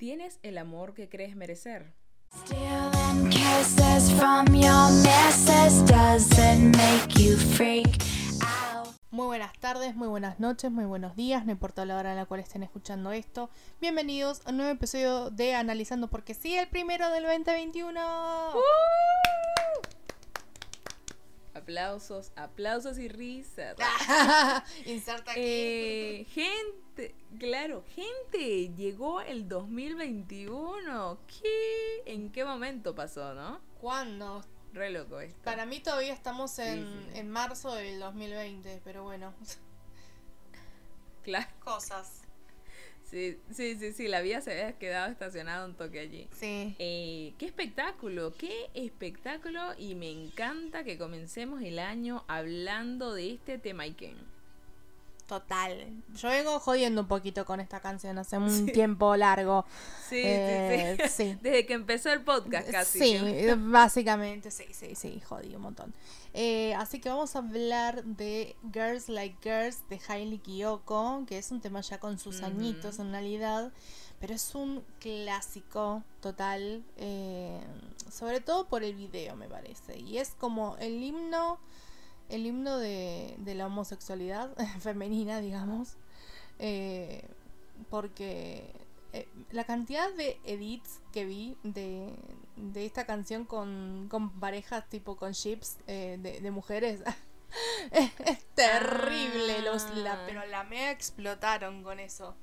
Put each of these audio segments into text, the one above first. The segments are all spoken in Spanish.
¿Tienes el amor que crees merecer? Muy buenas tardes, muy buenas noches, muy buenos días, no importa la hora en la cual estén escuchando esto. Bienvenidos a un nuevo episodio de Analizando porque sí, el primero del 2021. Aplausos, aplausos y risas. Inserta aquí. Eh, gente, claro, gente, llegó el 2021. ¿Qué? ¿En qué momento pasó, no? ¿Cuándo? Re loco esto. Para mí todavía estamos en, Sí, sí. en marzo del 2020, pero bueno. Claro. Cosas. Sí, sí, sí, sí, la vida se había quedado estacionada un toque allí. Sí. Eh, qué espectáculo, qué espectáculo y me encanta que comencemos el año hablando de este tema Iken. Total. Yo vengo jodiendo un poquito con esta canción hace un tiempo largo. Sí, Eh, sí, sí. sí. Desde que empezó el podcast casi. Sí, que- básicamente, sí, sí, sí, jodí un montón. Eh, así que vamos a hablar de Girls Like Girls de Hailey Kiyoko, que es un tema ya con sus añitos en realidad, pero es un clásico total, eh, sobre todo por el video me parece. Y es como el himno, el himno de, de la homosexualidad femenina, digamos, eh, porque eh, la cantidad de edits que vi de, de esta canción con, con parejas tipo con chips de, de mujeres es, terrible los la, Ah. pero la mega explotaron con eso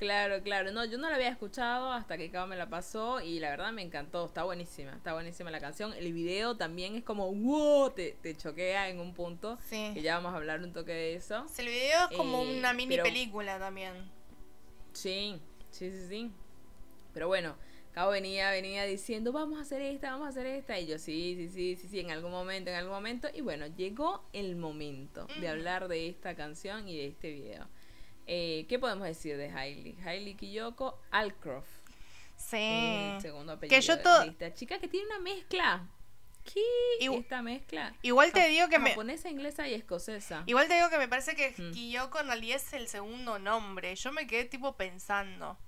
Claro, claro. No, yo no la había escuchado hasta que Cabo me la pasó y la verdad me encantó. Está buenísima, está buenísima la canción. El video también es como, wow, te, te choquea en un punto. sí Que ya vamos a hablar un toque de eso. el video es como Eh, una mini pero- película también Sí, sí, sí, sí. Pero bueno, Cabo venía, venía diciendo, vamos a hacer esta, vamos a hacer esta. Y yo, sí, sí, sí, sí, sí, en algún momento, en algún momento. Y bueno, llegó el momento de Ujú. hablar de esta canción y de este video. Eh, ¿Qué podemos decir de Hailey? Hailey Kiyoko Alcroft. sí el segundo apellido que yo de- esta chica que tiene una mezcla. ¿Qué? Igu- Esta mezcla. igual te digo que me Japonesa, inglesa y escocesa. Igual te digo que me parece que Mm. Kiyoko en realidad es el segundo nombre. Yo me quedé tipo pensando.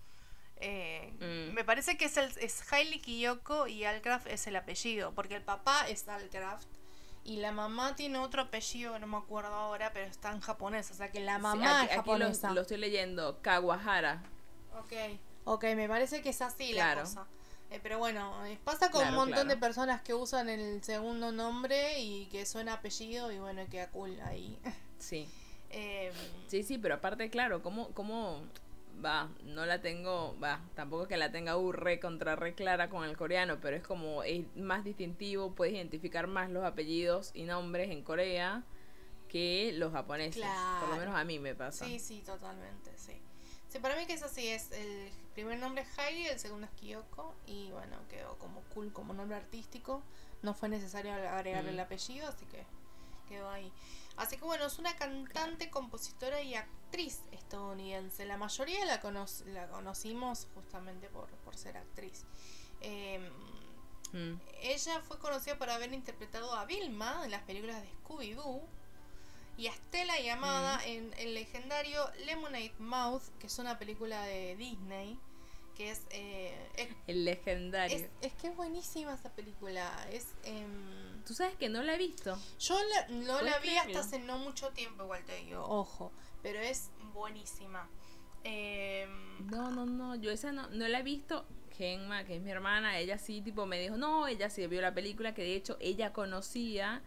Eh, Mm. Me parece que es, el, es Hailey Kiyoko y Alcraft es el apellido. Porque el papá es Alcraft y la mamá tiene otro apellido que no me acuerdo ahora, pero está en japonés. O sea que la Sí, mamá aquí, es aquí lo, japonesa. lo estoy leyendo. Kawahara. Ok, ok, me parece que es así Claro. la cosa. Eh, pero bueno, eh, pasa con Claro, un montón de personas que usan el segundo nombre y que suena apellido y bueno, queda cool ahí. Sí. Eh, Sí, sí, pero aparte, claro, ¿cómo, cómo va? No la tengo, va, tampoco es que la tenga uh, re contra re clara con el coreano, pero es como, es más distintivo, puedes identificar más los apellidos y nombres en Corea que los japoneses. Por lo Claro. menos a mí me pasa. Sí, sí, totalmente, sí. Sí, para mí que es así, es el primer nombre es Hailey, el segundo es Kyoko y bueno, quedó como cool como nombre artístico. No fue necesario agregarle Mm. el apellido, así que quedó ahí. Así que bueno, es una cantante, compositora y actriz estadounidense. La mayoría la, cono- la conocimos justamente por, por ser actriz. Em, Mm. ella fue conocida por haber interpretado a Vilma en las películas de Scooby-Doo y a Stella llamada en el legendario Lemonade Mouth, que es una película de Disney, que es... eh, es, El legendario. es- es que es buenísima esa película. Es... em, Tú sabes que no la he visto. yo la- no ¿Puedes la vi hasta hace no mucho tiempo, igual te digo, ojo, pero es buenísima. Em, No, no, no, yo esa no, no la he visto. Genma, que es mi hermana, ella sí, tipo, me dijo, no, ella sí vio la película, que de hecho ella conocía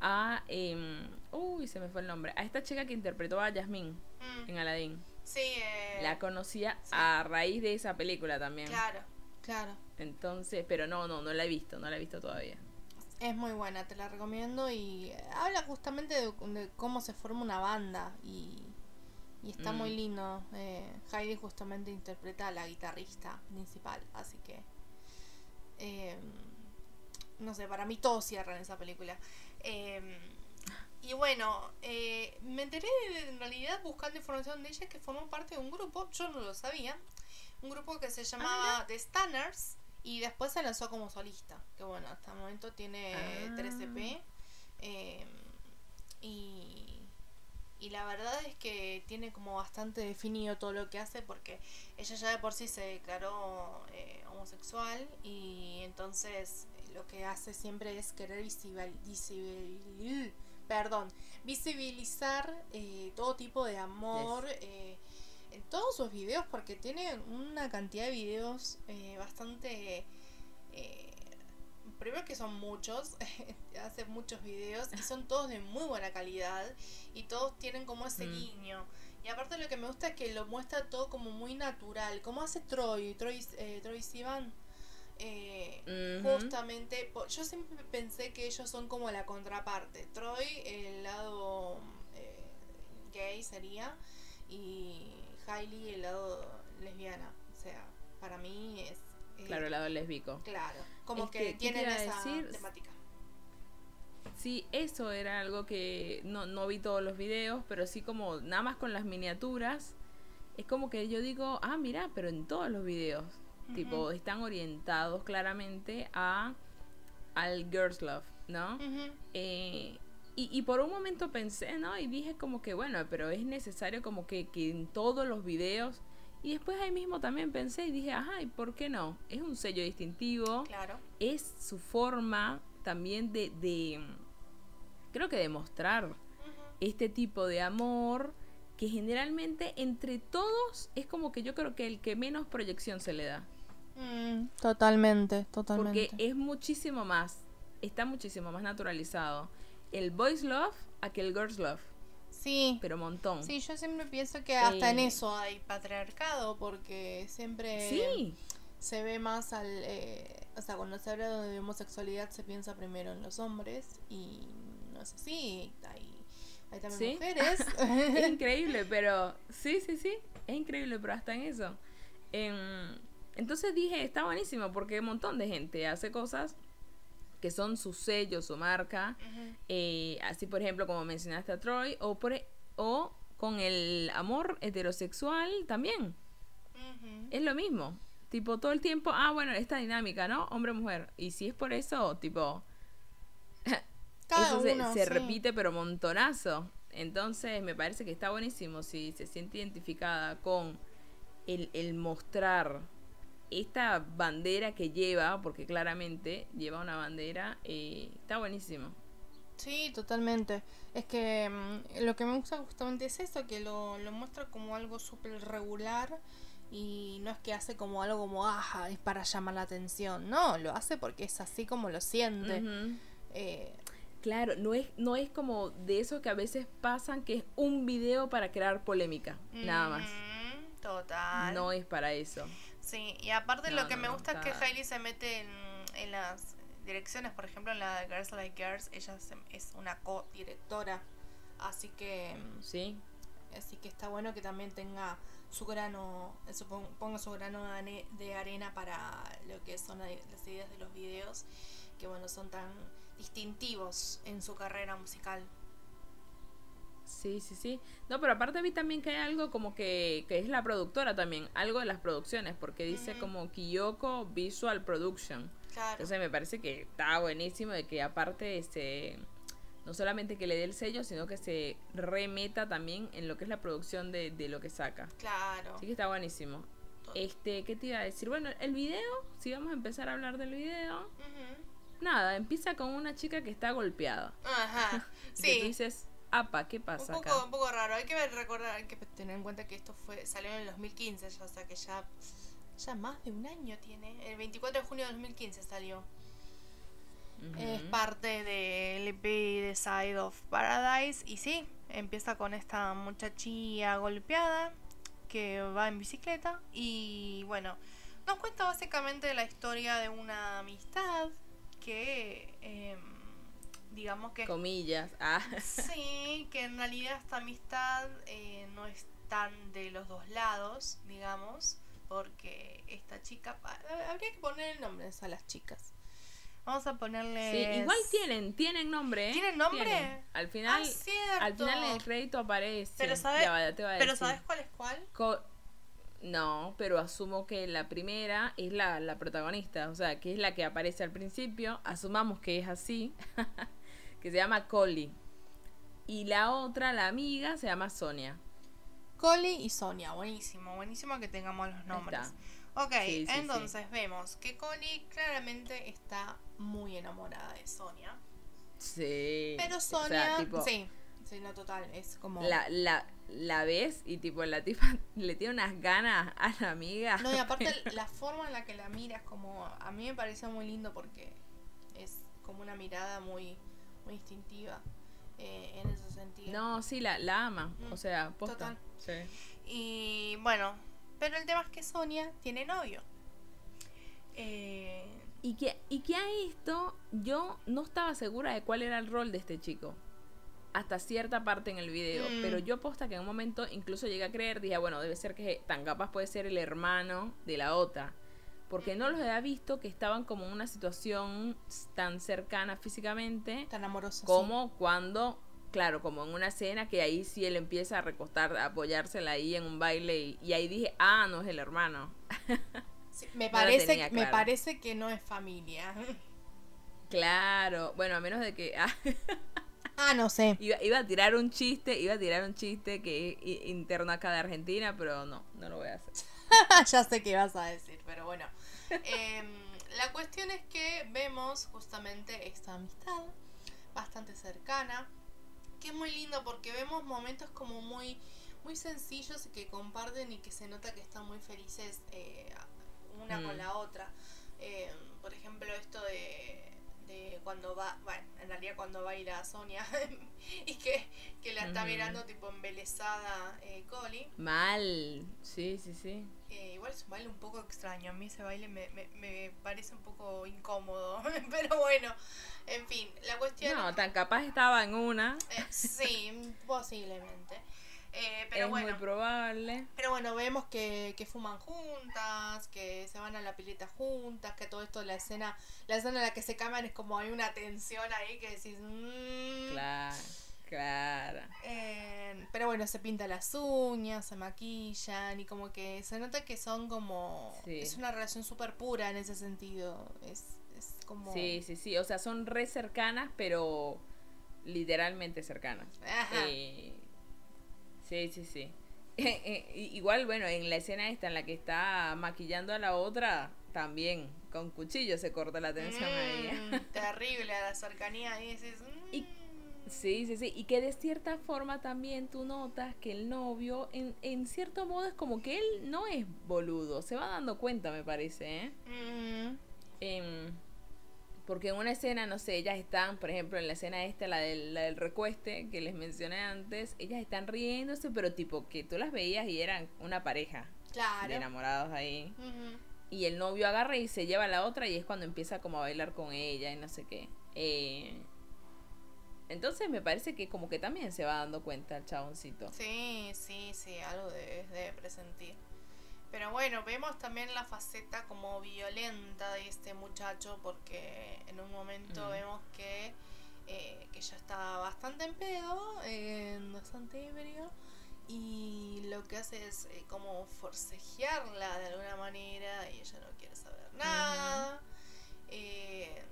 a, em, uy, se me fue el nombre, a esta chica que interpretó a Yasmín mm, en Aladdin. sí, eh, La conocía sí. a raíz de esa película también. claro, claro. Entonces, pero no, no, no la he visto, no la he visto todavía. Es muy buena, te la recomiendo y habla justamente de, de cómo se forma una banda y, y está Mm. muy lindo. Eh, Heidi justamente interpreta a la guitarrista principal, así que eh, no sé, para mí todo cierra en esa película. Eh, y bueno, eh, me enteré de- en realidad buscando información de ella que formó parte de un grupo, yo no lo sabía, un grupo que se llamaba The Stanners y después se lanzó como solista, que bueno, hasta el momento tiene Ah. 13p. eh, y y la verdad es que tiene como bastante definido todo lo que hace porque ella ya de por sí se declaró eh, homosexual y entonces lo que hace siempre es querer visibil- visibil- perdón, visibilizar eh, todo tipo de amor eh, en todos sus videos porque tiene una cantidad de videos eh, bastante... eh, primero que son muchos, hace muchos videos y son todos de muy buena calidad y todos tienen como ese Mm. guiño. Y aparte lo que me gusta es que lo muestra todo como muy natural, como hace Troy, Troy, eh, Troy Sivan. Eh, Ujú. Justamente, yo siempre pensé que ellos son como la contraparte. Troy, el lado eh, gay sería, y Hailey, el lado lesbiana. O sea, para mí es. eh, Claro, el lado lésbico. Claro, como Es que, que, ¿qué te tienen esa decir? temática. Sí, eso era algo que no, no vi todos los videos, pero sí como nada más con las miniaturas. Es como que yo digo, ah, mira, pero en todos los videos, tipo, están orientados claramente a al girls love, ¿no? Eh, y, y por un momento pensé, ¿no? Y dije como que, bueno, pero es necesario como que, que en todos los videos. Y después ahí mismo también pensé y dije, ajá, ¿y por qué no? Es un sello distintivo Claro. es su forma también de, de creo que demostrar este tipo de amor que generalmente entre todos es como que yo creo que el que menos proyección se le da Mm, totalmente, totalmente. porque es muchísimo más está muchísimo más naturalizado el boys love a que el girls love Sí. pero montón Sí, yo siempre pienso que hasta en Eh, eso hay patriarcado, porque siempre sí se ve más al... eh, o sea, cuando se habla de homosexualidad se piensa primero en los hombres y no es así, hay, hay también Sí. mujeres. es increíble, pero sí, sí, sí, es increíble, pero hasta en eso. Em, entonces dije, está buenísimo porque un montón de gente hace cosas que son su sello, su marca. Eh, así, por ejemplo, como mencionaste a Troy, o, por, e- o con el amor heterosexual también. Es lo mismo. Tipo, todo el tiempo, ah, bueno, esta dinámica, ¿no? Hombre-mujer. Y si es por eso, tipo, Cada eso se, uno, se sí. repite pero montonazo. Entonces me parece que está buenísimo si se siente identificada con el, el mostrar esta bandera que lleva, porque claramente lleva una bandera, eh, está buenísimo. Sí, totalmente. Es que mm, lo que me gusta justamente es eso, que lo, lo muestra como algo súper regular y no es que hace como algo como, ah, es para llamar la atención. No, lo hace porque es así como lo siente. Eh, Claro, no es, no es como de esos que a veces pasan que es un video para crear polémica, nada más. Total. No es para eso. Sí, y aparte No, lo que no, me no, gusta es que Hailey se mete en, en las direcciones, por ejemplo en la de Girls Like Girls, ella se- es una co-directora, así que mm, ¿Sí? así que está bueno que también tenga su grano, ponga su grano de arena para lo que son la- las ideas de los videos, que bueno, son tan distintivos en su carrera musical. Sí, sí, sí. No, pero aparte vi también que hay algo como que, que es la productora también, algo de las producciones, porque dice como Kiyoko Visual Production. Claro. Entonces me parece que está buenísimo de que aparte este no solamente que le dé el sello, sino que se remeta también en lo que es la producción de, de lo que saca. Claro. Así que está buenísimo. Este, ¿qué te iba a decir? Bueno, el video, si vamos a empezar a hablar del video, nada, empieza con una chica que está golpeada. Ajá. Y que tú Sí. dices, apa, ¿qué Un pasa poco, acá? un poco raro, hay que ver, recordar, hay que tener en cuenta que esto fue salió en el 2015, ya, o sea que ya, ya más de un año tiene. El 24 de junio de 2015 salió. Ujú. Es parte del EP The Side of Paradise. Y sí, empieza con esta muchachilla golpeada que va en bicicleta. Y bueno, nos cuenta básicamente la historia de una amistad que, em, digamos que Comillas. Ah. Sí, que en realidad esta amistad eh, no es tan de los dos lados, digamos, porque esta chica... Habría que poner nombres a las chicas. Vamos a ponerle... Sí, igual tienen, tienen nombre. ¿eh? ¿Tienen nombre? Al final, Ah, al final en el crédito aparece. Pero ¿sabes ya te voy a pero decir. ¿sabes cuál es cuál? Co- no, pero asumo que la primera es la, la protagonista, o sea, que es la que aparece al principio. Asumamos que es así, que se llama Collie. Y la otra, la amiga, se llama Sonia. Coli y Sonia, buenísimo, buenísimo que tengamos los nombres. Ok, Sí, sí, entonces vemos que Coli claramente está muy enamorada de Sonia. Sí. Pero O sea, Sonia, tipo, sí, sí, no total, es como... La, la, la ves y tipo la tipa le tiene unas ganas a la amiga. No, y aparte la forma en la que la mira es como, a mí me pareció muy lindo porque es como una mirada muy, muy instintiva eh, en ese sentido. No, sí, la, la ama. Mm, O sea, posta. total. Sí. Y bueno, pero el tema es que Sonia tiene novio. Eh, Y que, y que a esto yo no estaba segura de cuál era el rol de este chico. Hasta cierta parte en el video. Mm. Pero yo posta que en un momento incluso llegué a creer, dije, bueno, debe ser que tan capaz puede ser el hermano de la otra. Porque no los había visto que estaban como en una situación tan cercana físicamente tan amoroso. sí. como cuando, claro, como en una escena que ahí sí él empieza a recostar, a apoyársela ahí en un baile y, y ahí dije, ah, no es el hermano. Sí, me, parece, me parece que no es familia. Claro, bueno, a menos de que ah, ah, no sé. iba, iba a tirar un chiste, iba a tirar un chiste que es interno acá de Argentina, pero no, no lo voy a hacer. ya sé qué vas a decir, pero bueno. Em, la cuestión es que vemos justamente esta amistad bastante cercana, que es muy lindo porque vemos momentos como muy, muy sencillos y que comparten y que se nota que están muy felices eh, una con Mm. la otra. Em, por ejemplo, esto de, de cuando va, bueno, en realidad cuando va a ir a Sonia y que, que la está Ujú. mirando tipo embelesada eh, Coli. Mal, sí, sí, sí. Eh, igual es un baile un poco extraño. A mí ese baile me, me, me parece un poco incómodo. Pero bueno, en fin, la cuestión. No, tan capaz estaba en una, eh, sí, posiblemente. Eh, pero es bueno. muy probable. Pero bueno, vemos que, que fuman juntas, que se van a la pileta juntas, que todo esto, la escena, la escena en la que se cambian es como hay una tensión ahí que decís. mm. Claro, claro. Eh, pero bueno, se pinta las uñas, se maquillan y como que se nota que son como... Sí. Es una relación súper pura en ese sentido. Es, es como... Sí, sí, sí. O sea, son re cercanas, pero literalmente cercanas. Ajá. Eh, sí, sí, sí. Eh, eh, igual, bueno, en la escena esta en la que está maquillando a la otra, también con cuchillo se corta la tensión ahí. ¿eh? Mm, terrible a la cercanía ahí mm. Y- Sí, sí, sí. Y que de cierta forma también tú notas que el novio, en, en cierto modo, es como que él no es boludo. Se va dando cuenta, me parece, ¿eh? Mm, Em, porque en una escena, no sé, ellas están, por ejemplo, en la escena esta, la del, la del recueste que les mencioné antes, ellas están riéndose, pero tipo que tú las veías y eran una pareja claro. de enamorados ahí. Y el novio agarra y se lleva a la otra y es cuando empieza como a bailar con ella y no sé qué. Eh, entonces me parece que como que también se va dando cuenta el chaboncito. Sí, sí, sí, algo debe, debe presentir. Pero bueno, vemos también la faceta como violenta de este muchacho porque en un momento Mm. vemos que, eh, que ya está bastante en pedo, eh, bastante ebrio, y lo que hace es eh, como forcejearla de alguna manera y ella no quiere saber nada. Eh,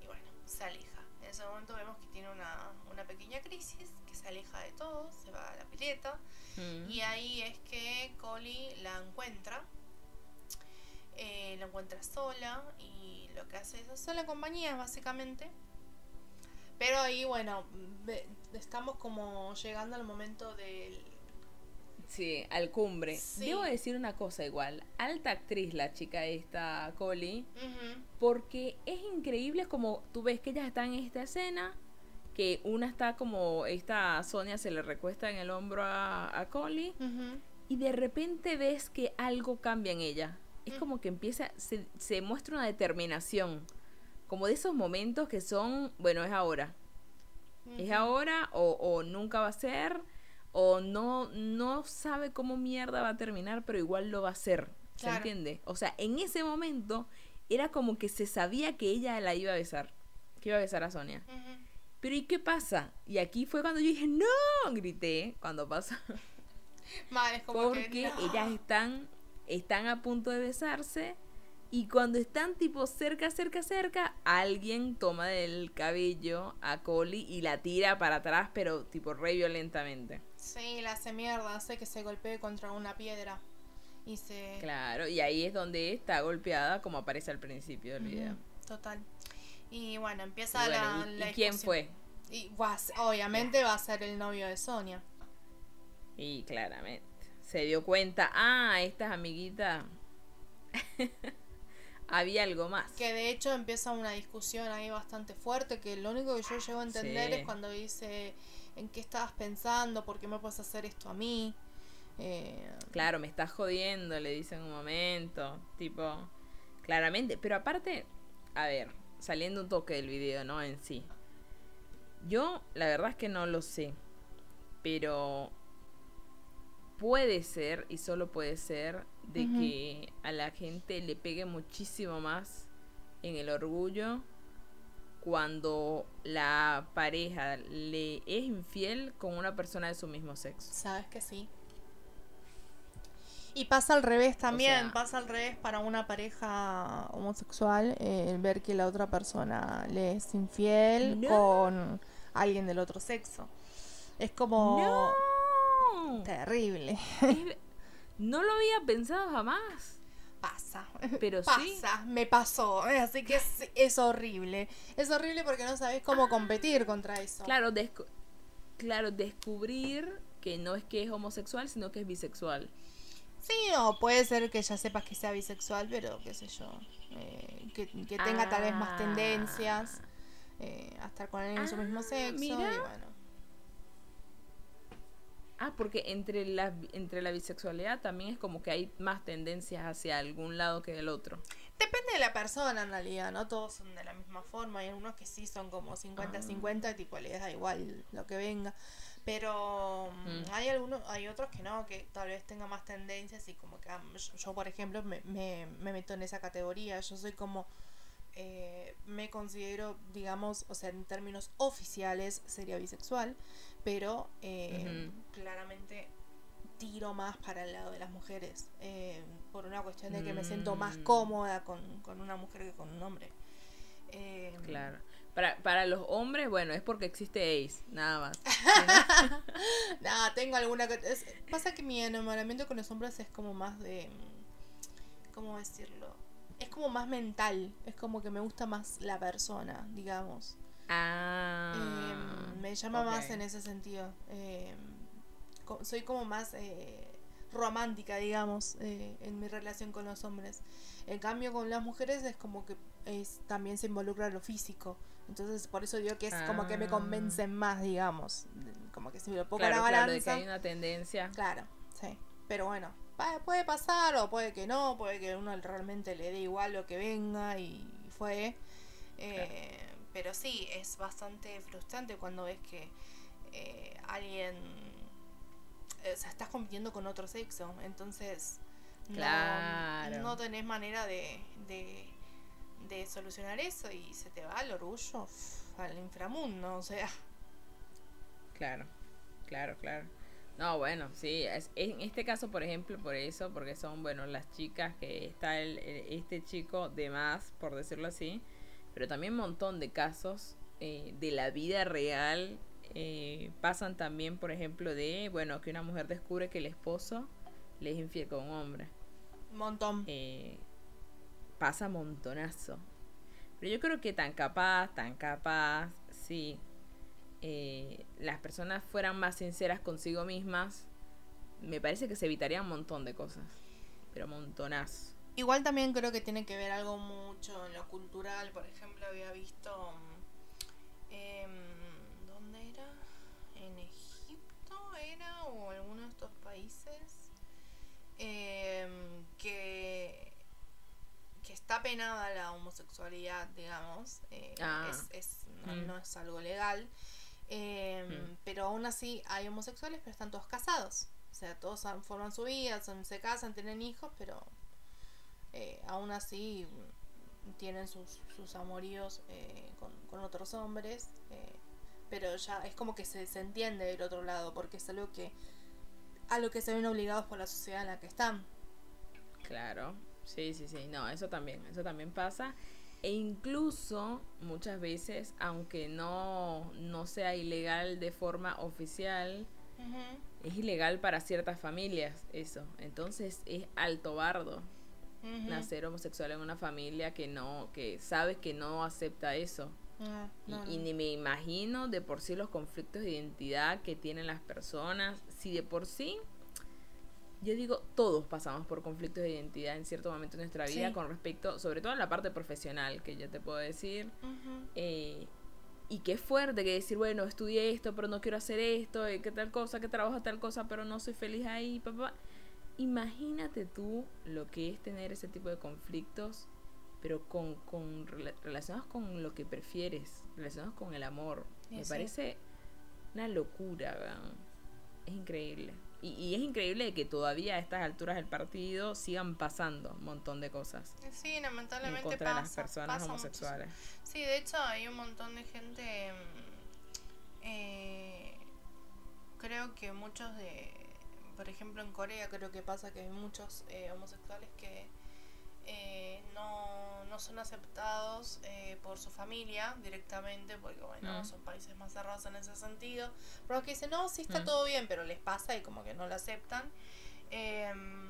y bueno, se aleja. En ese momento vemos que tiene una, una pequeña crisis, que se aleja de todo, se va a la pileta. Mm. Y ahí es que Collie la encuentra. Eh, la encuentra sola y lo que hace es hacerle compañía, básicamente. Pero ahí, bueno, ve- estamos como llegando al momento del... Sí, al cumbre. Sí. Debo decir una cosa igual. Alta actriz la chica esta. Ujú, Porque es increíble como tú ves que ellas están en esta escena, que una está como, esta Sonia se le recuesta en el hombro a, ujú. y de repente ves que algo cambia en ella. Es Mm. como que empieza, se, se muestra una determinación, como de esos momentos que son, bueno, es ahora. Es ahora o, o nunca va a ser, o no, no sabe cómo mierda va a terminar, pero igual lo va a hacer. ¿Se Claro. entiende? O sea, en ese momento era como que se sabía que ella la iba a besar, que iba a besar a Sonia. Pero ¿y qué pasa? Y aquí fue cuando yo dije, no, grité cuando pasó. Es como Porque que... no. ellas están, están a punto de besarse Y cuando están tipo cerca, cerca, cerca, alguien toma del cabello a Collie y la tira para atrás, pero tipo re violentamente. Sí, la hace mierda, hace que se golpee contra una piedra. Y se. Claro, y ahí es donde está golpeada, como aparece al principio del video. Total. Y bueno, Y empieza bueno, la. ¿y- la ¿y quién fue? Y obviamente va a ser el novio de Sonia. Y claramente se dio cuenta, ah, estas amiguitas. Había algo más. Que de hecho empieza una discusión ahí bastante fuerte, que lo único que yo llego a entender Sí. es cuando dice, ¿en qué estabas pensando? ¿Por qué me puedes hacer esto a mí? Eh, Claro, me estás jodiendo, le dice en un momento. Tipo, claramente. Pero aparte, a ver, saliendo un toque del video, ¿no? En sí. Yo, la verdad es que no lo sé. Pero puede ser, y solo puede ser, de que a la gente le pegue muchísimo más en el orgullo cuando la pareja le es infiel con una persona de su mismo sexo. Sabes que sí. Y pasa al revés también, sea- pasa al revés para una pareja homosexual, eh, el ver que la otra persona le es infiel No. con alguien del otro sexo. Es como ¡No! terrible. Es- no lo había pensado jamás. Pasa. Pero sí. Pasa, me pasó. Así que es, es horrible. Es horrible porque no sabes cómo competir contra eso. Claro, descu- claro, descubrir que no es que es homosexual, sino que es bisexual. Sí, o puede ser que ya sepas que sea bisexual, pero qué sé yo. eh, que, que tenga tal vez más Ah. tendencias eh, a estar con alguien de su mismo Ah, sexo. mira. Y bueno. Ah, porque entre la, entre la bisexualidad también es como que hay más tendencias hacia algún lado que del otro. Depende de la persona en realidad, no todos son de la misma forma. Hay algunos que sí son como 50-50, tipo les da igual lo que venga. Pero mm, Mm. hay algunos, hay otros que no, que tal vez tengan más tendencias y como que ah, yo, yo, por ejemplo me, me, me meto en esa categoría. Yo soy como eh, me considero, digamos, o sea, en términos oficiales sería bisexual, pero eh, claramente tiro más para el lado de las mujeres, eh, por una cuestión de que me siento más Mm. cómoda con, con una mujer que con un hombre. Eh, Claro. Para, para los hombres, bueno, es porque existe Ace, nada más. Nada, tengo alguna... es- pasa que mi enamoramiento con los hombres es como más de... ¿Cómo decirlo? Es como más mental, es como que me gusta más la persona, digamos. Ah. Eh, me llama más en ese sentido. Eh, co- soy como más eh, romántica, digamos, eh, en mi relación con los hombres. En cambio, con las mujeres es como que es, también se involucra lo físico. Entonces, por eso digo que es como que me Ah. convencen más, digamos. Como que si me lo pongo Claro, a la claro, de que balanza. hay una tendencia. Claro, sí. Pero bueno, puede pasar o puede que no, puede que uno realmente le dé igual lo que venga y fue. Eh, Pero sí, es bastante frustrante cuando ves que eh, alguien... eh, O sea, estás compitiendo con otro sexo, entonces no- Claro. no, tenés manera de, de, de solucionar eso y se te va el orgullo uf, al inframundo, o sea... Claro, claro, claro. No, bueno, sí, es, en este caso, por ejemplo, por eso, porque son, bueno, las chicas que está el, el- este chico de más, por decirlo así, pero también un montón de casos eh, de la vida real eh, pasan también, por ejemplo, de, bueno, que una mujer descubre que el esposo le es infiel con un hombre. Un montón. Eh, pasa montonazo. Pero yo creo que tan capaz, tan capaz, sí, eh, las personas fueran más sinceras consigo mismas, me parece que se evitaría un montón de cosas. Pero montonazo. Igual también creo que tiene que ver algo mucho en lo cultural. Por ejemplo, había visto. em, ¿Dónde era? ¿En Egipto era? ¿O alguno de estos países? Em, que. que está penada la homosexualidad, digamos. eh, Ah. es, es- no, Mm. no es algo legal. Em, Mm. Pero aún así hay homosexuales, pero están todos casados. O sea, todos forman su vida, son, se casan, tienen hijos, pero eh, aún así mm, tienen sus, sus amoríos eh, con, con otros hombres. eh, pero ya es como que se, se entiende del otro lado, porque es algo que a lo que se ven obligados por la sociedad en la que están. Claro. Sí, sí, sí. No, eso también, eso también pasa. E incluso muchas veces, aunque no, no sea ilegal de forma oficial, es ilegal para ciertas familias eso. Entonces es alto bardo nacer homosexual en una familia que no, que sabes que no acepta eso. Ah, Y, no, y no. ni me imagino de por sí los conflictos de identidad que tienen las personas. Si de por sí, yo digo, todos pasamos por conflictos de identidad en cierto momento de nuestra vida Sí. con respecto, sobre todo a la parte profesional, que yo te puedo decir. Eh, y qué fuerte que decir, bueno, estudié esto, pero no quiero hacer esto, eh, que tal cosa, que trabajo tal cosa, pero no soy feliz ahí, papá. Imagínate tú lo que es tener ese tipo de conflictos, pero con, con rela- relacionados con lo que prefieres, relacionados con el amor. Me sí. parece una locura, weón. Es increíble. Y, y es increíble que todavía a estas alturas del partido sigan pasando un montón de cosas Sí, en lamentablemente contra pasa. de las personas pasa homosexuales. muchísimo. Sí, de hecho hay un montón de gente. mm, eh, creo que muchos de. Por ejemplo, en Corea creo que pasa que hay muchos eh, homosexuales que eh, no, no son aceptados eh, por su familia directamente, porque bueno, Mm. son países más cerrados en ese sentido. Pero que dicen, no, sí está Mm. todo bien, pero les pasa y como que no lo aceptan. Em,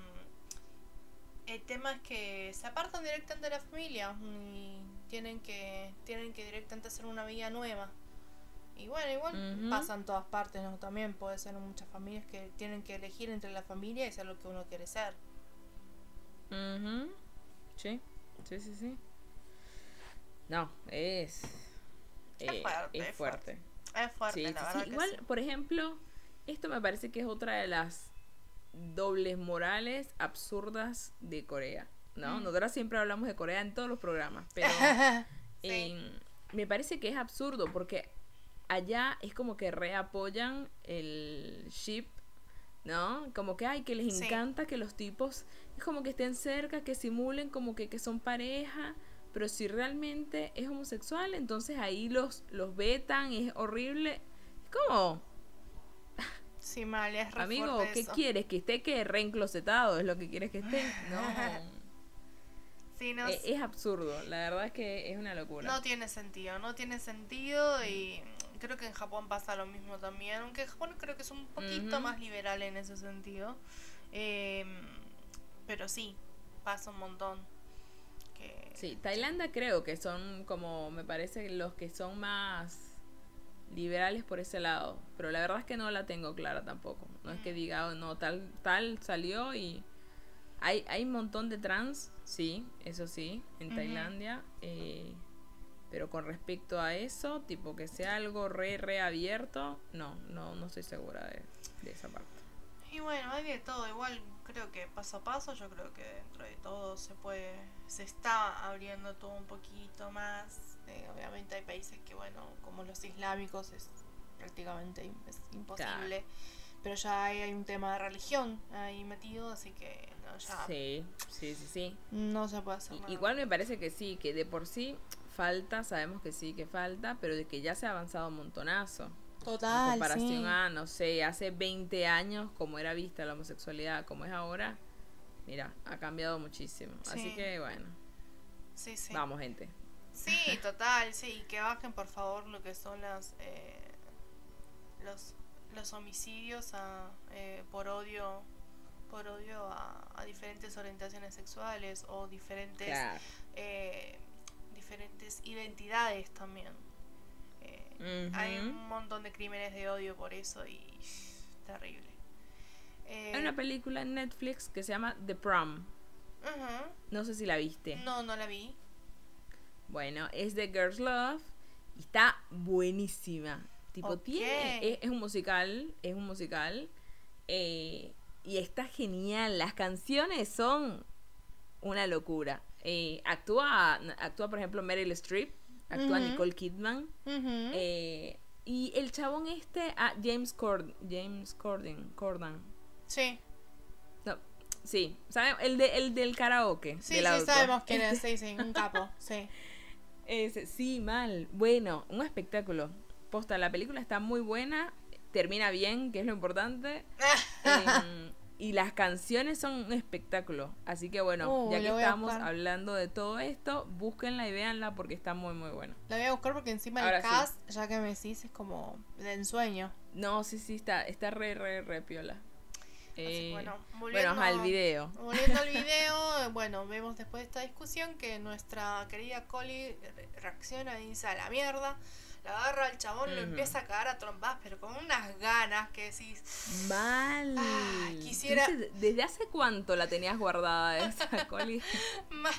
el tema es que se apartan directamente de la familia y tienen que tienen que directamente hacer una vida nueva. Y bueno, igual Ujú. pasa en todas partes, ¿no? También puede ser en muchas familias que tienen que elegir entre la familia y ser lo que uno quiere ser. Sí, sí, sí, sí. No, es. eh, fuerte, es es fuerte. Es fuerte, Sí, la sí, verdad sí. que Igual, sí. por ejemplo, esto me parece que es otra de las dobles morales absurdas de Corea. ¿No? Mm. Nosotras siempre hablamos de Corea en todos los programas, pero Sí. me parece que es absurdo porque allá es como que reapoyan el ship, ¿no? Como que, ay, que les Sí. encanta que los tipos es como que estén cerca, que simulen como que, que son pareja, pero si realmente es homosexual, entonces ahí los, los vetan, es horrible. Es como, Sí, mal, es amigo, ¿qué eso. quieres? ¿Que esté que reenclosetado? ¿Es lo que quieres que esté? No. Sí, no, Eh, es absurdo, la verdad es que es una locura. no tiene sentido, no tiene sentido y creo que en Japón pasa lo mismo también, aunque Japón creo que es un poquito más liberal en ese sentido. Eh, pero sí, pasa un montón. Que, Sí, Tailandia creo que son como, me parece, los que son más liberales por ese lado. Pero la verdad es que no la tengo clara tampoco. No es que diga, "Oh, no, tal, tal salió y... Hay, hay un montón de trans, sí, eso sí, en. Tailandia. eh, pero con respecto a eso, tipo que sea algo re, re abierto, no, no, no estoy segura de, de esa parte. Y bueno, hay de todo, igual creo que paso a paso, yo creo que dentro de todo se puede, se está abriendo todo un poquito más. Eh, obviamente hay países que, bueno, como los islámicos es prácticamente imposible. Pero ya hay, hay un tema de religión ahí metido, así que Sí, sí, sí, sí. no se puede hacer nada. Igual me parece que sí, que de por sí falta, sabemos que sí que falta, pero de que ya se ha avanzado un montonazo. en Total, comparación sí. a, no sé, hace 20 años, como era vista la homosexualidad, como es ahora, mira, ha cambiado muchísimo. Así Sí. que bueno, Sí, sí. vamos gente. Sí, total, sí, que bajen por favor lo que son las eh, los, los homicidios a, eh, por odio por odio a, a diferentes orientaciones sexuales o diferentes Claro. eh, diferentes identidades también. Eh, Hay un montón de crímenes de odio por eso y terrible. Eh, Hay una película en Netflix que se llama The Prom. No sé si la viste. No, no la vi. Bueno, es de Girls Love y está buenísima. Tipo, tiene. Es, es un musical. Es un musical. eh, y está genial. Las canciones son una locura. Eh, actúa, actúa, por ejemplo, Meryl Streep. Actúa. Nicole Kidman. Eh, y el chabón este, ah, James Cord James Corden, Cordan. sí, No, sí, ¿saben? El, de, el del karaoke. sí, del sí, auto. sabemos quién es, sí, sí, un capo, sí. Ese, sí, mal. Bueno, un espectáculo. Posta, la película está muy buena. Termina bien, que es lo importante. Em, y las canciones son un espectáculo. Así que bueno, Uh, ya que estamos hablando de todo esto, búsquenla y véanla porque está muy muy buena. La voy a buscar porque encima Ahora el sí. cast, ya que me decís, es como de ensueño. No, sí, sí, está, está re, re, re piola. Eh, bueno, bueno, volviendo, al video. volviendo al video, bueno, vemos después de esta discusión que nuestra querida Collie re- reacciona y dice a la mierda. La agarra al chabón, lo Ujú. empieza a cagar a trompadas, pero con unas ganas que decís. Mal. Ah, quisiera- ¿Desde hace cuánto la tenías guardada esa Coli? Mal.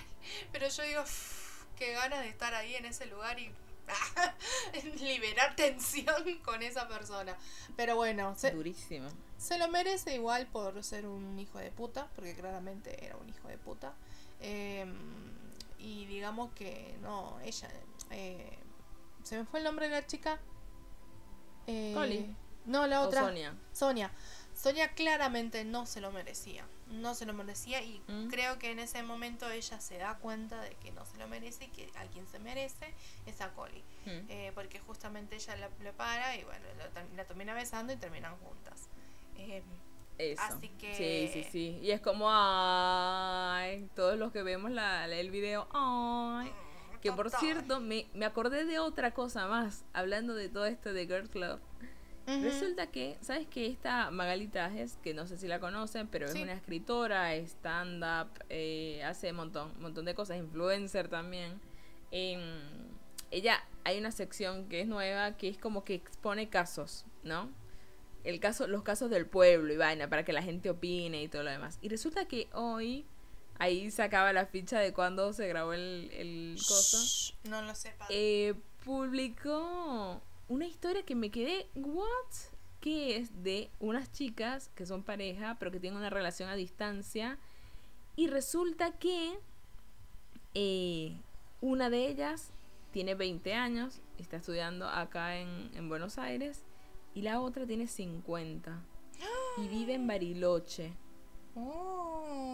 Pero yo digo, "Uf, qué ganas de estar ahí en ese lugar y liberar tensión con esa persona. Pero bueno, se, Durísimo. se lo merece igual por ser un hijo de puta, porque claramente era un hijo de puta. Eh, y digamos que no, ella... eh, ¿Se me fue el nombre de la chica? Eh, Coli. No, la O otra. Sonia. Sonia. Sonia claramente no se lo merecía. No se lo merecía y Mm. creo que en ese momento ella se da cuenta de que no se lo merece y que a quien se merece es a Collie. Mm. Eh, porque justamente ella la, le para y bueno, la, ter- la termina besando y terminan juntas. Eh, Eso. Así que- Sí, sí, sí. Y es como, ay, todos los que vemos la, la- el video, ay. Que por cierto, me, me acordé de otra cosa más, hablando de todo esto de Girl Club. Resulta que, ¿sabes que Esta Magali Tajes, que no sé si la conocen, pero Sí. es una escritora, stand-up, eh, hace un montón, montón de cosas, influencer también. Em, ella, hay una sección que es nueva, que es como que expone casos, ¿no? El caso, los casos del pueblo y vaina, para que la gente opine y todo lo demás. Y resulta que hoy, ahí sacaba la ficha de cuando se grabó el, el coso Shh, no lo sepa. eh, publicó una historia que me quedé, ¿what? Que es de unas chicas que son pareja, pero que tienen una relación a distancia. Y resulta que eh, una de ellas tiene 20 años, está estudiando acá en, en Buenos Aires, y la otra tiene 50. Y vive en Bariloche. Oh,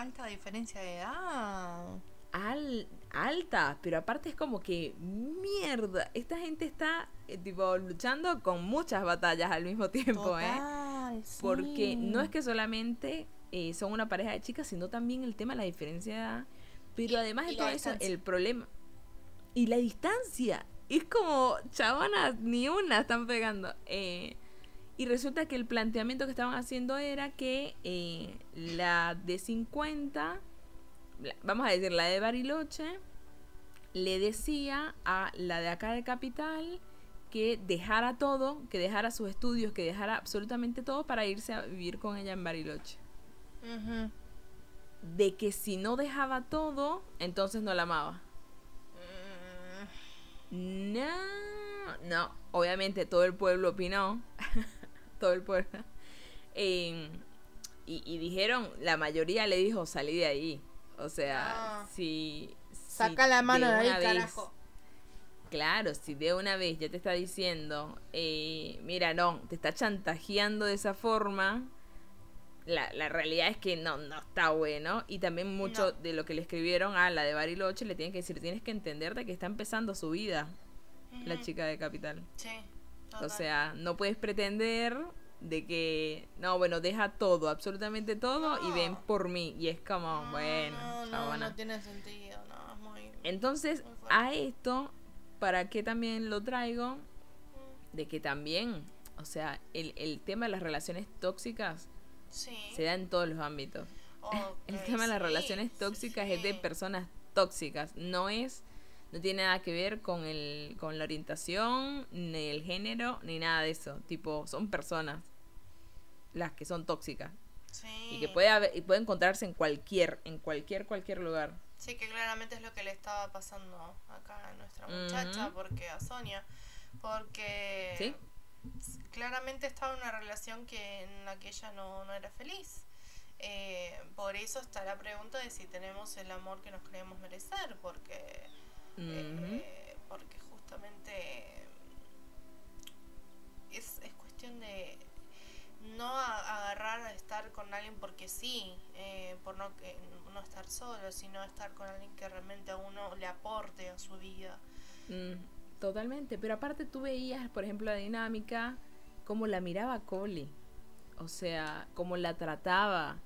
alta diferencia de edad. al, alta, pero aparte es como que mierda, esta gente está eh, tipo luchando con muchas batallas al mismo tiempo, ¿eh? Sí. Porque no es que solamente eh, son una pareja de chicas, sino también el tema de la diferencia de edad, pero Y- además de todo eso, el problema y la distancia, es como chabonas, ni una están pegando. eh, y resulta que el planteamiento que estaban haciendo era que eh, la de 50 la- vamos a decir, la de Bariloche, le decía a la de acá de Capital que dejara todo, que dejara sus estudios, que dejara absolutamente todo para irse a vivir con ella en Bariloche. De que si no dejaba todo, entonces no la amaba. Mm, No, no, obviamente todo el pueblo opinó, todo el pueblo. Eh, y, y dijeron, la mayoría le dijo, salí de ahí. O sea, Ah. si... Saca la mano de ahí, vez- carajo. Claro, si de una vez ya te está diciendo, eh, mira, no, te está chantajeando de esa forma, la, la realidad es que no, no está bueno. Y también mucho No. de lo que le escribieron a la de Bariloche le tienen que decir, tienes que entender de que está empezando su vida, la chica de Capital. Sí. O sea, no puedes pretender de que, no, bueno, deja todo, absolutamente todo y ven por mí. Y es como, No, bueno, no, no, tiene sentido, no, es muy... Entonces, Muy a esto, ¿para qué también lo traigo? De que también, o sea, el, el tema de las relaciones tóxicas Sí. se da en todos los ámbitos. El tema de las sí, relaciones sí, tóxicas es de personas tóxicas, no es, no tiene nada que ver con el, con la orientación, ni el género, ni nada de eso. Tipo, son personas las que son tóxicas Sí. y que puede haber, y puede encontrarse en cualquier, en cualquier, cualquier lugar. Sí, que claramente es lo que le estaba pasando acá a nuestra muchacha, porque a Sonia, porque Sí. claramente estaba en una relación que en la que ella no, no era feliz. Eh, por eso está la pregunta de si tenemos el amor que nos creemos merecer, porque Eh, porque justamente es, es cuestión de no agarrar a estar con alguien porque sí, eh, por no, que, no estar solo, sino estar con alguien que realmente a uno le aporte a su vida. Mm, totalmente, pero aparte tú veías, por ejemplo, la dinámica, como la miraba Coli. o sea, cómo la trataba.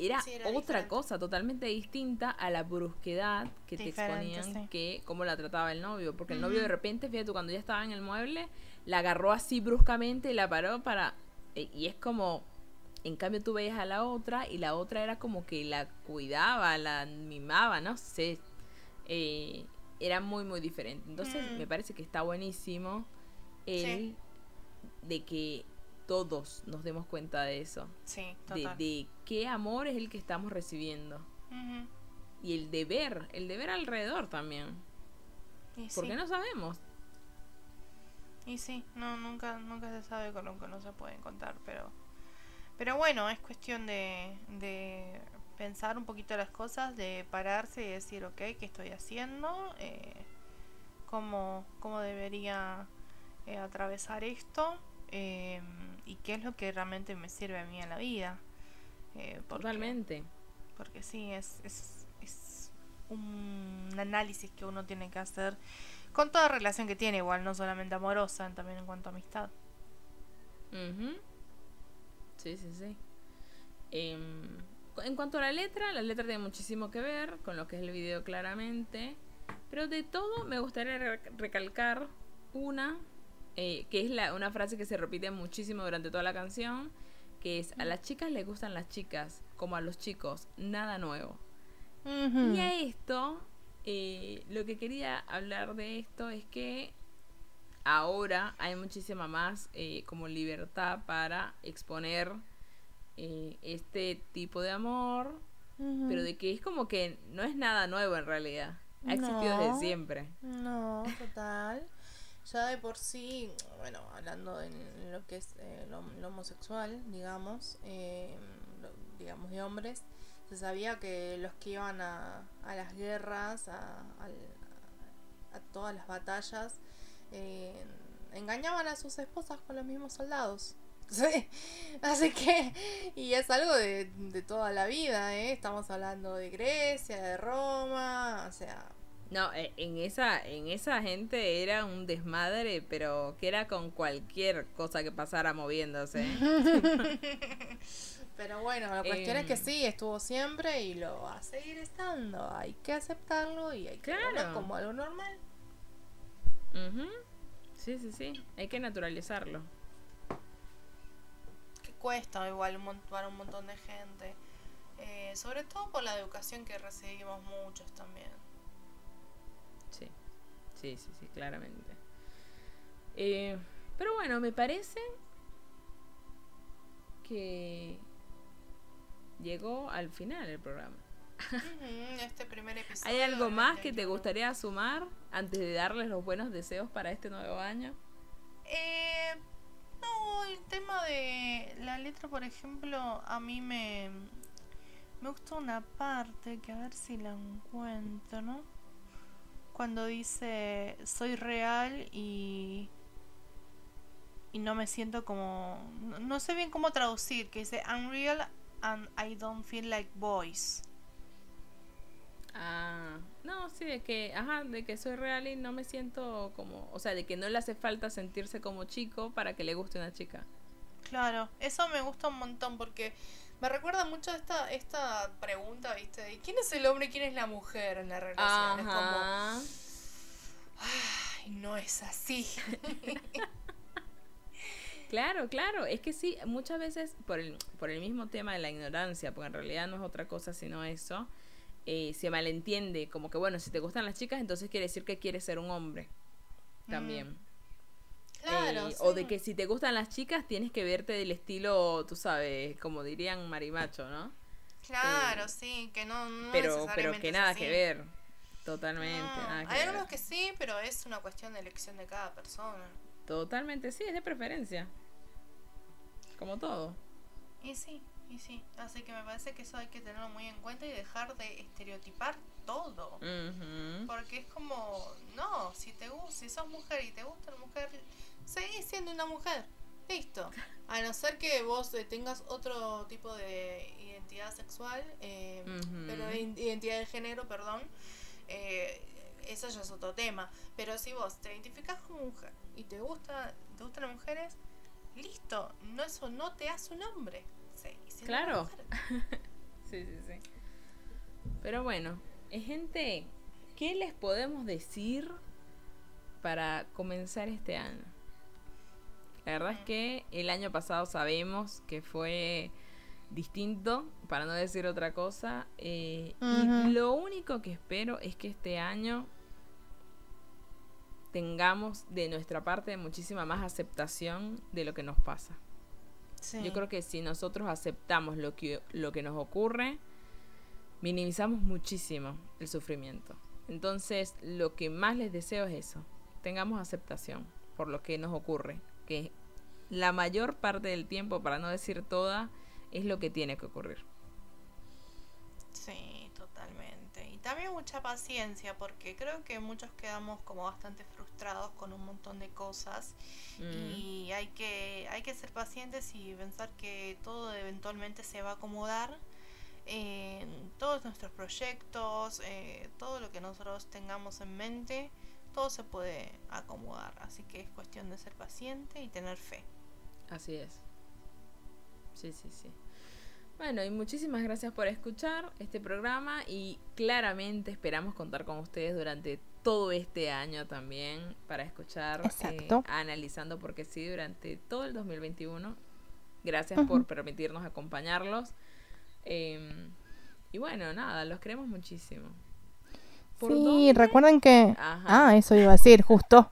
Era, Sí, era otra diferente. cosa totalmente distinta a la brusquedad que te exponían sí. que cómo la trataba el novio. Porque el novio de repente, fíjate, cuando ya estaba en el mueble, la agarró así bruscamente y la paró para... e- Y es como, en cambio tú veías a la otra y la otra era como que la cuidaba, la mimaba, no sé. Eh, era muy, muy diferente. Entonces Mm. me parece que está buenísimo el Sí. de que todos nos demos cuenta de eso. Sí, De, total. de qué amor es el que estamos recibiendo. Y el deber, el deber alrededor también. Y Porque sí, no sabemos. y sí, no, nunca, nunca se sabe con lo que no se pueden contar, pero, pero bueno, es cuestión de, de pensar un poquito las cosas, de pararse y decir, ok, ¿qué estoy haciendo? Eh, ¿cómo, cómo debería eh, atravesar esto? Eh, ¿Y qué es lo que realmente me sirve a mí en la vida? Eh, porque- Totalmente. porque sí, es, es, es un análisis que uno tiene que hacer con toda relación que tiene, igual, no solamente amorosa, también en cuanto a amistad. Sí, sí, sí. Em, en cuanto a la letra, la letra tiene muchísimo que ver con lo que es el video claramente. Pero de todo me gustaría re- recalcar una, eh, que es la, una frase que se repite muchísimo durante toda la canción, que es, a las chicas les gustan las chicas, como a los chicos, nada nuevo. Y a esto, eh, lo que quería hablar de esto es que ahora hay muchísima más eh, como libertad para exponer este tipo de amor, pero de que es como que no es nada nuevo en realidad. Ha existido No. desde siempre. No, total. Ya de por sí, bueno, hablando en lo que es eh, lo, lo homosexual, digamos, eh, lo- digamos de hombres, se sabía que los que iban a, a las guerras, a, al- a todas las batallas, eh, engañaban a sus esposas con los mismos soldados. Sí, así que, y es algo de, de toda la vida, ¿eh? Estamos hablando de Grecia, de Roma, o sea, No, eh, en esa, en esa gente era un desmadre, pero que era con cualquier cosa que pasara moviéndose. Pero bueno, la cuestión es que Em. sí, estuvo siempre y lo va a seguir estando. Hay que aceptarlo y hay que verlo Claro. como algo normal. Ujú. Sí, sí, sí. Hay que naturalizarlo. Que cuesta igual para un montón de gente. Eh, sobre todo por la educación que recibimos muchos también. Sí, sí, sí, claramente. Eh, pero bueno, me parece que llegó al final el programa. Este primer episodio. ¿Hay algo más que te 2021. gustaría sumar antes de darles los buenos deseos para este nuevo año? Eh, no, el tema de la letra, por ejemplo, a mí me, me gusta una parte que a ver si la encuentro, ¿no? Cuando dice soy real y y no me siento como no, no sé bien cómo traducir, que dice I'm real and I don't feel like boys. Ah, no, sí, de que, ajá, de que soy real y no me siento como, o sea, de que no le hace falta sentirse como chico para que le guste una chica. Claro, eso me gusta un montón porque me recuerda mucho a esta, esta pregunta, ¿viste? De quién es el hombre y quién es la mujer en la relación. Es como, Ajá. ay, no es así. Claro, claro, es que sí, muchas veces por el, por el mismo tema de la ignorancia, porque en realidad no es otra cosa sino eso, eh, se malentiende como que, bueno, si te gustan las chicas, entonces quiere decir que quieres ser un hombre también. Claro, Eh, O de que si te gustan las chicas, tienes que verte del estilo, tú sabes, como dirían marimacho, ¿no? Claro, eh, sí, que no, no pero, pero que nada que ver. Totalmente, No, nada que hay ver. algunos que sí, pero es una cuestión de elección de cada persona. Totalmente, sí, es de preferencia. Como todo. Y sí, y sí. Así que me parece que eso hay que tenerlo muy en cuenta y dejar de estereotipar todo. Porque es como, no, si te gusta, si sos mujer y te gusta la mujer, seguís siendo una mujer. Listo. A no ser que vos eh, tengas otro tipo de identidad sexual, eh, pero identidad de género, perdón, eh, eso ya es otro tema. Pero si vos te identificás como mujer y te gusta, te gustan las mujeres, listo, no eso no te hace un hombre. Siendo Claro. Sí, sí, sí. Pero bueno, eh, gente, ¿qué les podemos decir para comenzar este año? La verdad es que el año pasado sabemos que fue distinto, para no decir otra cosa. eh. Y lo único que espero es que este año tengamos de nuestra parte muchísima más aceptación de lo que nos pasa. Sí. Yo creo que si nosotros aceptamos lo que, lo que nos ocurre, minimizamos muchísimo el sufrimiento. Entonces, lo que más les deseo es eso, tengamos aceptación por lo que nos ocurre, que la mayor parte del tiempo, para no decir toda, es lo que tiene que ocurrir. Sí, totalmente. Y también mucha paciencia, porque creo que muchos quedamos como bastante frustrados con un montón de cosas. Mm, Y hay que, hay que ser pacientes y pensar que todo eventualmente se va a acomodar. En todos nuestros proyectos, eh, todo lo que nosotros tengamos en mente, todo se puede acomodar. Así que es cuestión de ser paciente y tener fe. Así es. Sí, sí, sí. Bueno, y muchísimas gracias por escuchar este programa y claramente esperamos contar con ustedes durante todo este año también para escuchar eh, analizando porque sí durante todo el 2021. Gracias por permitirnos acompañarlos. Eh, y bueno, nada, los queremos muchísimo. ¿Por Sí, dónde? recuerden que... Ajá. Ah, eso iba a decir, justo.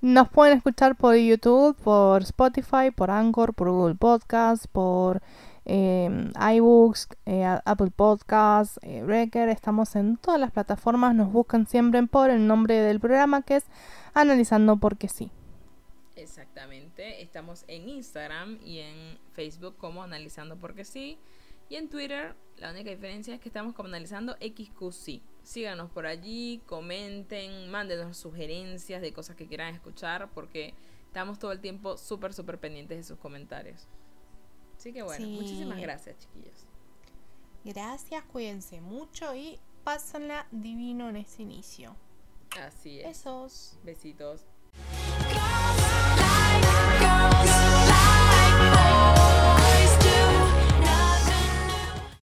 Nos pueden escuchar por YouTube, por Spotify, por Anchor, por Google Podcast, por eh, iBooks, eh, Apple Podcasts, eh, Breaker. Estamos en todas las plataformas. Nos buscan siempre por el nombre del programa que es Analizando Porque Sí. Exactamente. Estamos en Instagram y en Facebook como Analizando Porque Sí. Y en Twitter, la única diferencia es que estamos como Analizando XQC. Síganos por allí, comenten, mándenos sugerencias de cosas que quieran escuchar, porque estamos todo el tiempo súper, súper pendientes de sus comentarios. Así que bueno, Sí. muchísimas gracias, chiquillos. Gracias, cuídense mucho y pásenla divino en este inicio. Así es. Besos. Besitos.